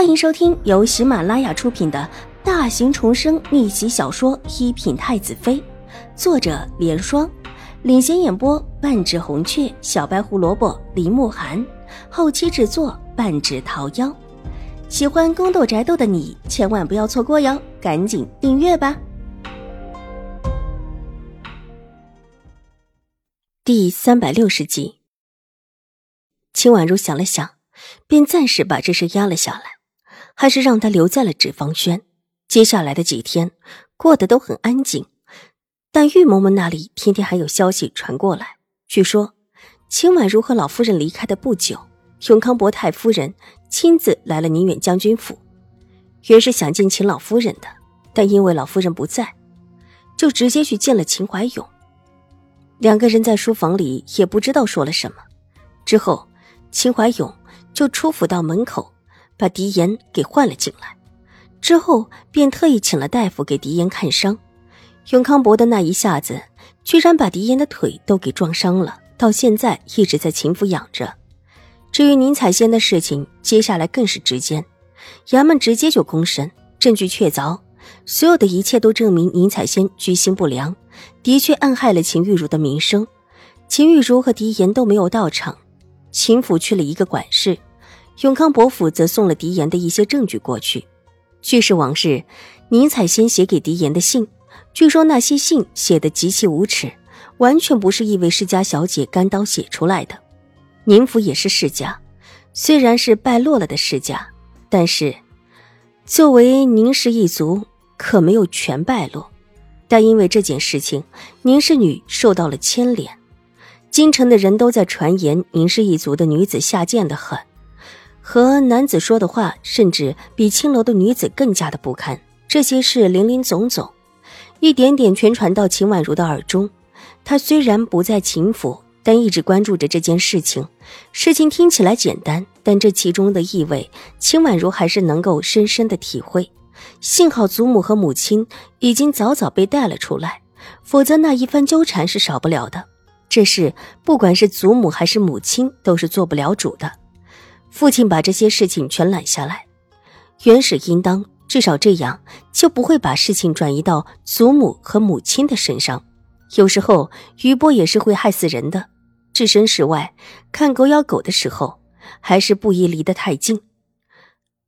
欢迎收听由喜马拉雅出品的大型重生逆袭小说《一品太子妃》，作者：莲霜，领衔演播：半指红雀、小白胡萝卜、林慕寒，后期制作：半指桃夭。喜欢宫斗宅斗的你千万不要错过哟，赶紧订阅吧！第三百六十集，秦婉如想了想。便暂时把这事压了下来，还是让他留在了纸坊轩。接下来的几天过得都很安静，但玉嬷嬷那里天天还有消息传过来。据说秦婉如和老夫人离开的不久，永康伯太夫人亲自来了宁远将军府，原是想见秦老夫人的，但因为老夫人不在，就直接去见了秦怀勇。两个人在书房里也不知道说了什么，之后秦怀勇。就出府到门口，把狄言给唤了进来，之后便特意请了大夫给狄言看伤。永康伯的那一下子，居然把狄言的腿都给撞伤了，到现在一直在秦府养着。至于宁采仙的事情，接下来更是直接，衙门直接就公审，证据确凿，所有的一切都证明宁采仙居心不良，的确暗害了秦玉茹的名声。秦玉茹和狄言都没有到场。秦府去了一个管事，永康伯府则送了狄言的一些证据过去。据是往日宁采仙写给狄言的信，据说那些信写的极其无耻，完全不是一位世家小姐干刀写出来的。宁府也是世家，虽然是败落了的世家，但是作为宁氏一族，可没有全败落。但因为这件事情，宁氏女受到了牵连。京城的人都在传言宁氏一族的女子下贱的很，和男子说的话甚至比青楼的女子更加的不堪。这些事林林总总，一点点全传到秦婉如的耳中。她虽然不在秦府，但一直关注着这件事情。事情听起来简单，但这其中的意味，秦婉如还是能够深深的体会。幸好祖母和母亲已经早早被带了出来，否则那一番纠缠是少不了的。这事不管是祖母还是母亲都是做不了主的。父亲把这些事情全揽下来，原始应当，至少这样就不会把事情转移到祖母和母亲的身上。有时候余波也是会害死人的。置身事外看狗咬狗的时候，还是不宜离得太近。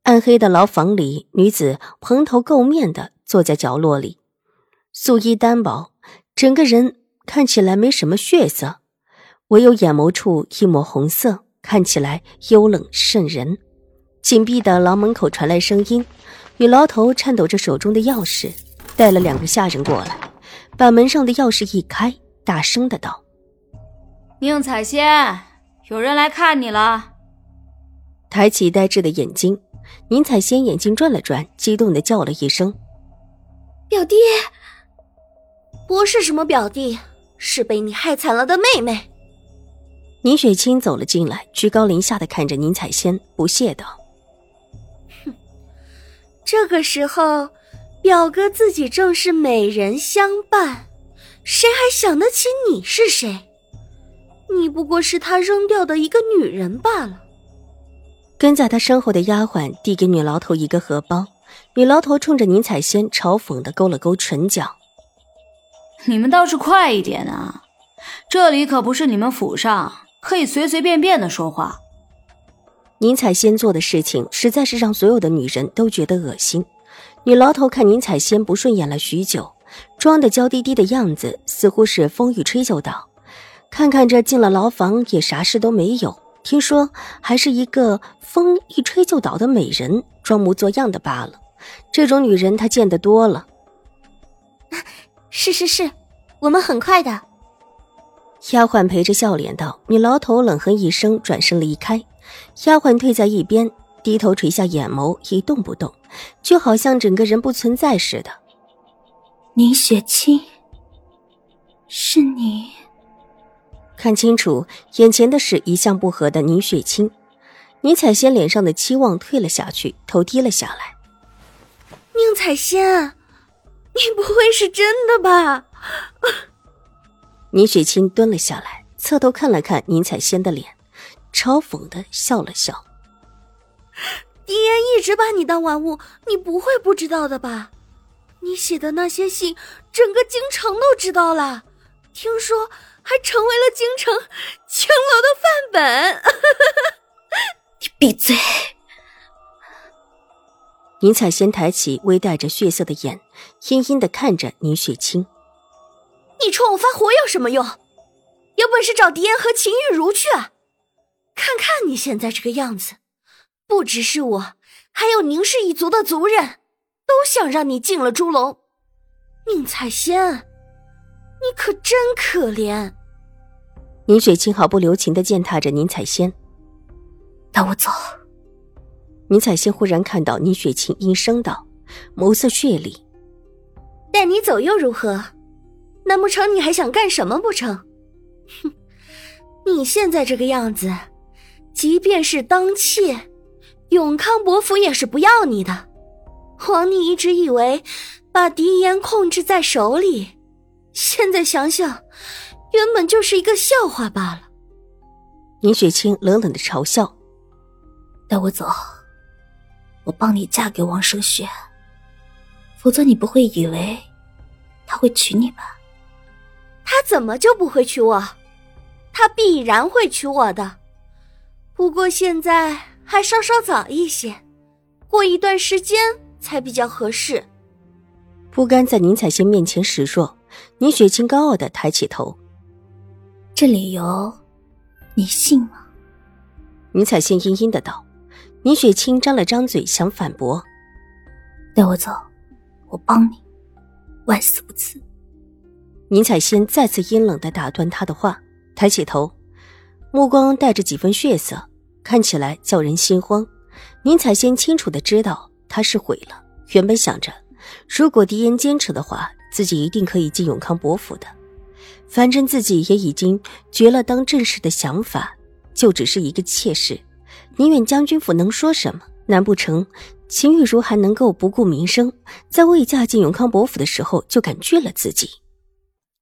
暗黑的牢房里，女子蓬头垢面的坐在角落里，素衣单薄，整个人。看起来没什么血色，唯有眼眸处一抹红色，看起来幽冷渗人。紧闭的牢门口传来声音，女牢头颤抖着手中的钥匙，带了两个下人过来，把门上的钥匙一开，大声的道：“宁采仙，有人来看你了。”抬起呆滞的眼睛，宁采仙眼睛转了转，激动的叫了一声：“表弟，不是什么表弟。”是被你害惨了的妹妹。宁雪清走了进来，居高临下的看着宁采仙，不屑道：“哼，这个时候，表哥自己正是美人相伴，谁还想得起你是谁？你不过是他扔掉的一个女人罢了。”跟在他身后的丫鬟递给女牢头一个荷包，女牢头冲着宁采仙嘲讽的勾了勾唇角。你们倒是快一点啊！这里可不是你们府上可以随随便便的说话。宁采仙做的事情实在是让所有的女人都觉得恶心。女牢头看宁采仙不顺眼了许久，装的娇滴滴的样子，似乎是风一吹就倒。看看这进了牢房也啥事都没有，听说还是一个风一吹就倒的美人，装模作样的罢了。这种女人她见得多了。是是是，我们很快的。丫鬟陪着笑脸道：“女牢头冷哼一声，转身离开。丫鬟退在一边，低头垂下眼眸，一动不动，就好像整个人不存在似的。”宁雪清，是你？看清楚，眼前的是一向不和的宁雪清。宁采仙脸上的期望退了下去，头低了下来。宁采仙。你不会是真的吧？宁雪清蹲了下来，侧头看了看宁采仙的脸，嘲讽的笑了笑：“爹，狄言一直把你当玩物，你不会不知道的吧？你写的那些信，整个京城都知道了，听说还成为了京城青楼的范本。你闭嘴！宁采仙抬起微带着血色的眼，阴阴的看着宁雪清：“你冲我发火有什么用？有本事找狄言和秦玉茹去啊！看看你现在这个样子，不只是我，还有宁氏一族的族人。”都想让你进了猪笼，宁采仙，你可真可怜。宁雪清毫不留情的践踏着宁采仙，带我走。宁采仙忽然看到宁雪清，应声道，眸色血厉：“带你走又如何？难不成你还想干什么不成？哼，你现在这个样子，即便是当妾，永康伯府也是不要你的。”皇帝一直以为把狄言控制在手里，现在想想，原本就是一个笑话罢了。宁雪清冷冷的嘲笑：“带我走，我帮你嫁给王生雪，否则你不会以为他会娶你吧？他怎么就不会娶我？他必然会娶我的，不过现在还稍稍早一些，过一段时间。”才比较合适。不甘在宁采仙面前示弱，宁雪清高傲的抬起头。这理由，你信吗？宁采仙阴阴的道。宁雪清张了张嘴想反驳。带我走，我帮你，万死不辞。宁采仙再次阴冷的打断他的话，抬起头，目光带着几分血色，看起来叫人心慌。宁采仙清楚的知道。他是毁了。原本想着，如果狄言坚持的话，自己一定可以进永康伯府的。反正自己也已经绝了当正室的想法，就只是一个妾室。宁远将军府能说什么？难不成秦玉茹还能够不顾名声，在未嫁进永康伯府的时候就敢拒了自己